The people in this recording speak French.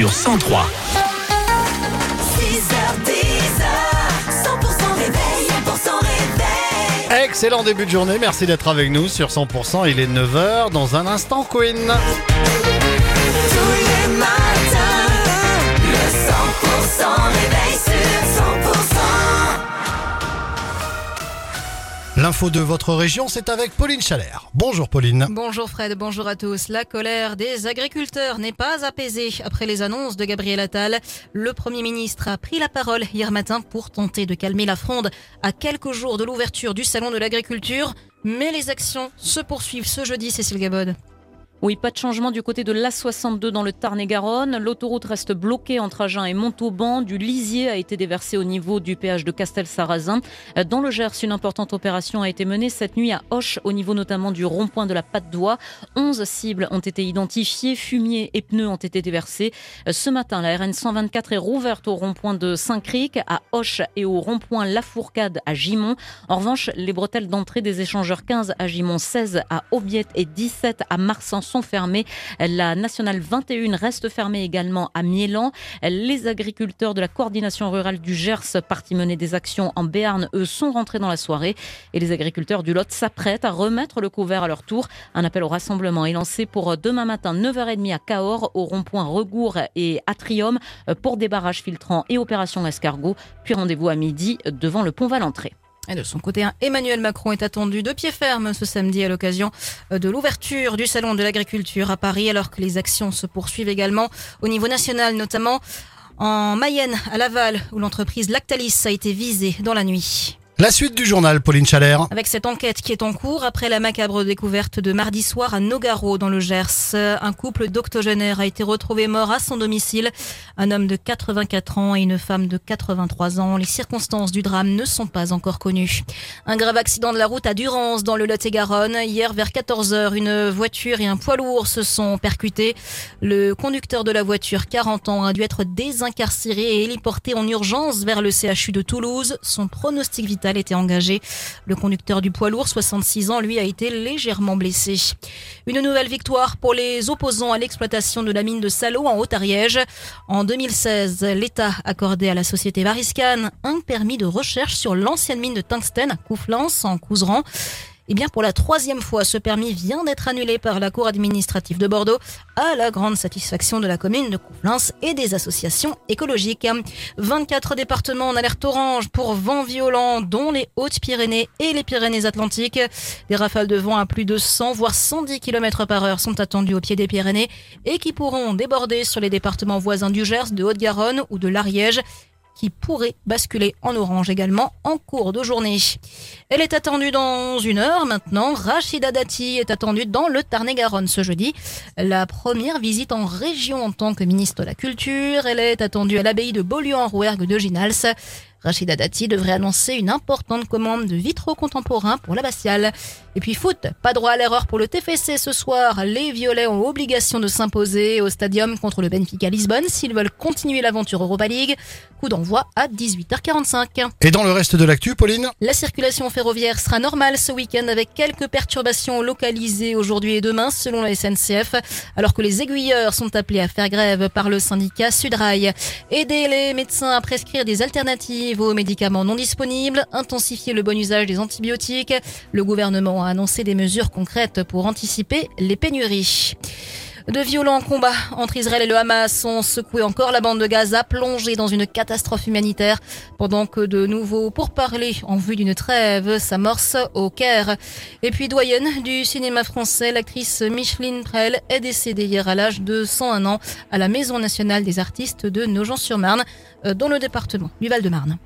sur 103. 6h10, 100% réveil, Excellent début de journée, merci d'être avec nous sur 100%. Il est 9h, dans un instant, Queen. L'info de votre région, c'est avec Pauline Chalère. Bonjour Pauline. Bonjour Fred, bonjour à tous. La colère des agriculteurs n'est pas apaisée après les annonces de Gabriel Attal. Le Premier ministre a pris la parole hier matin pour tenter de calmer la fronde à quelques jours de l'ouverture du Salon de l'agriculture. Mais les actions se poursuivent ce jeudi, Cécile Gabod. Oui, pas de changement du côté de l'A62 dans le Tarn-et-Garonne. L'autoroute reste bloquée entre Agen et Montauban. Du lisier a été déversé au niveau du péage de Castel-Sarrazin. Dans le Gers, une importante opération a été menée cette nuit à Hoche, au niveau notamment du rond-point de la Patte d'Oie. 11 cibles ont été identifiées, fumier et pneus ont été déversés. Ce matin, la RN 124 est rouverte au rond-point de Saint-Cric, à Hoche et au rond-point La Fourcade à Gimont. En revanche, les bretelles d'entrée des échangeurs 15 à Gimont, 16 à Aubiette et 17 à Marsan sont fermées. La nationale 21 reste fermée également à Miélan. Les agriculteurs de la coordination rurale du Gers, partis mener des actions en Béarn, eux, sont rentrés dans la soirée. Et les agriculteurs du Lot s'apprêtent à remettre le couvert à leur tour. Un appel au rassemblement est lancé pour demain matin 9h30 à Cahors, au rond-point Regour et Atrium, pour des barrages filtrants et opération escargot. Puis rendez-vous à midi devant le pont Valentré. Et de son côté, un Emmanuel Macron est attendu de pied ferme ce samedi à l'occasion de l'ouverture du Salon de l'agriculture à Paris, alors que les actions se poursuivent également au niveau national, notamment en Mayenne, à Laval, où l'entreprise Lactalis a été visée dans la nuit. La suite du journal, Pauline Chalère. Avec cette enquête qui est en cours après la macabre découverte de mardi soir à Nogaro dans le Gers, un couple d'octogénaires a été retrouvé mort à son domicile. Un homme de 84 ans et une femme de 83 ans. Les circonstances du drame ne sont pas encore connues. Un grave accident de la route à Durance dans le Lot-et-Garonne. Hier vers 14h, une voiture et un poids lourd se sont percutés. Le conducteur de la voiture, 40 ans, a dû être désincarcéré et héliporté en urgence vers le CHU de Toulouse. Son pronostic vital était engagé. Le conducteur du poids lourd, 66 ans, lui, a été légèrement blessé. Une nouvelle victoire pour les opposants à l'exploitation de la mine de Salo en Haute-Ariège. En 2016, l'État accordait à la société Variscan un permis de recherche sur l'ancienne mine de tungstène à Couflance, en Couseran. Eh bien, pour la troisième fois, ce permis vient d'être annulé par la Cour administrative de Bordeaux à la grande satisfaction de la commune de Couflens et des associations écologiques. 24 départements en alerte orange pour vent violent, dont les Hautes-Pyrénées et les Pyrénées-Atlantiques. Des rafales de vent à plus de 100 voire 110 km par heure sont attendues au pied des Pyrénées et qui pourront déborder sur les départements voisins du Gers, de Haute-Garonne ou de l'Ariège qui pourrait basculer en orange également en cours de journée. Elle est attendue dans une heure maintenant. Rachida Dati est attendue dans le Tarn-et-Garonne ce jeudi. La première visite en région en tant que ministre de la Culture. Elle est attendue à l'abbaye de Beaulieu-en-Rouergue de Ginals. Rachida Dati devrait annoncer une importante commande de vitraux contemporains pour l'abbatiale. Et puis foot, pas droit à l'erreur pour le TFC ce soir. Les Violets ont obligation de s'imposer au stadium contre le Benfica Lisbonne s'ils veulent continuer l'aventure Europa League. Coup d'envoi à 18h45. Et dans le reste de l'actu, Pauline? La circulation ferroviaire sera normale ce week-end avec quelques perturbations localisées aujourd'hui et demain selon la SNCF, alors que les aiguilleurs sont appelés à faire grève par le syndicat Sudrail. Aider les médecins à prescrire des alternatives aux médicaments non disponibles, intensifier le bon usage des antibiotiques. Le gouvernement a annoncé des mesures concrètes pour anticiper les pénuries. De violents combats entre Israël et le Hamas ont secoué encore la bande de Gaza, plongée dans une catastrophe humanitaire, pendant que de nouveaux pourparlers en vue d'une trêve s'amorcent au Caire. Et puis doyenne du cinéma français, l'actrice Micheline Prel est décédée hier à l'âge de 101 ans à la Maison nationale des artistes de Nogent-sur-Marne, euh, dans le département du Val-de-Marne.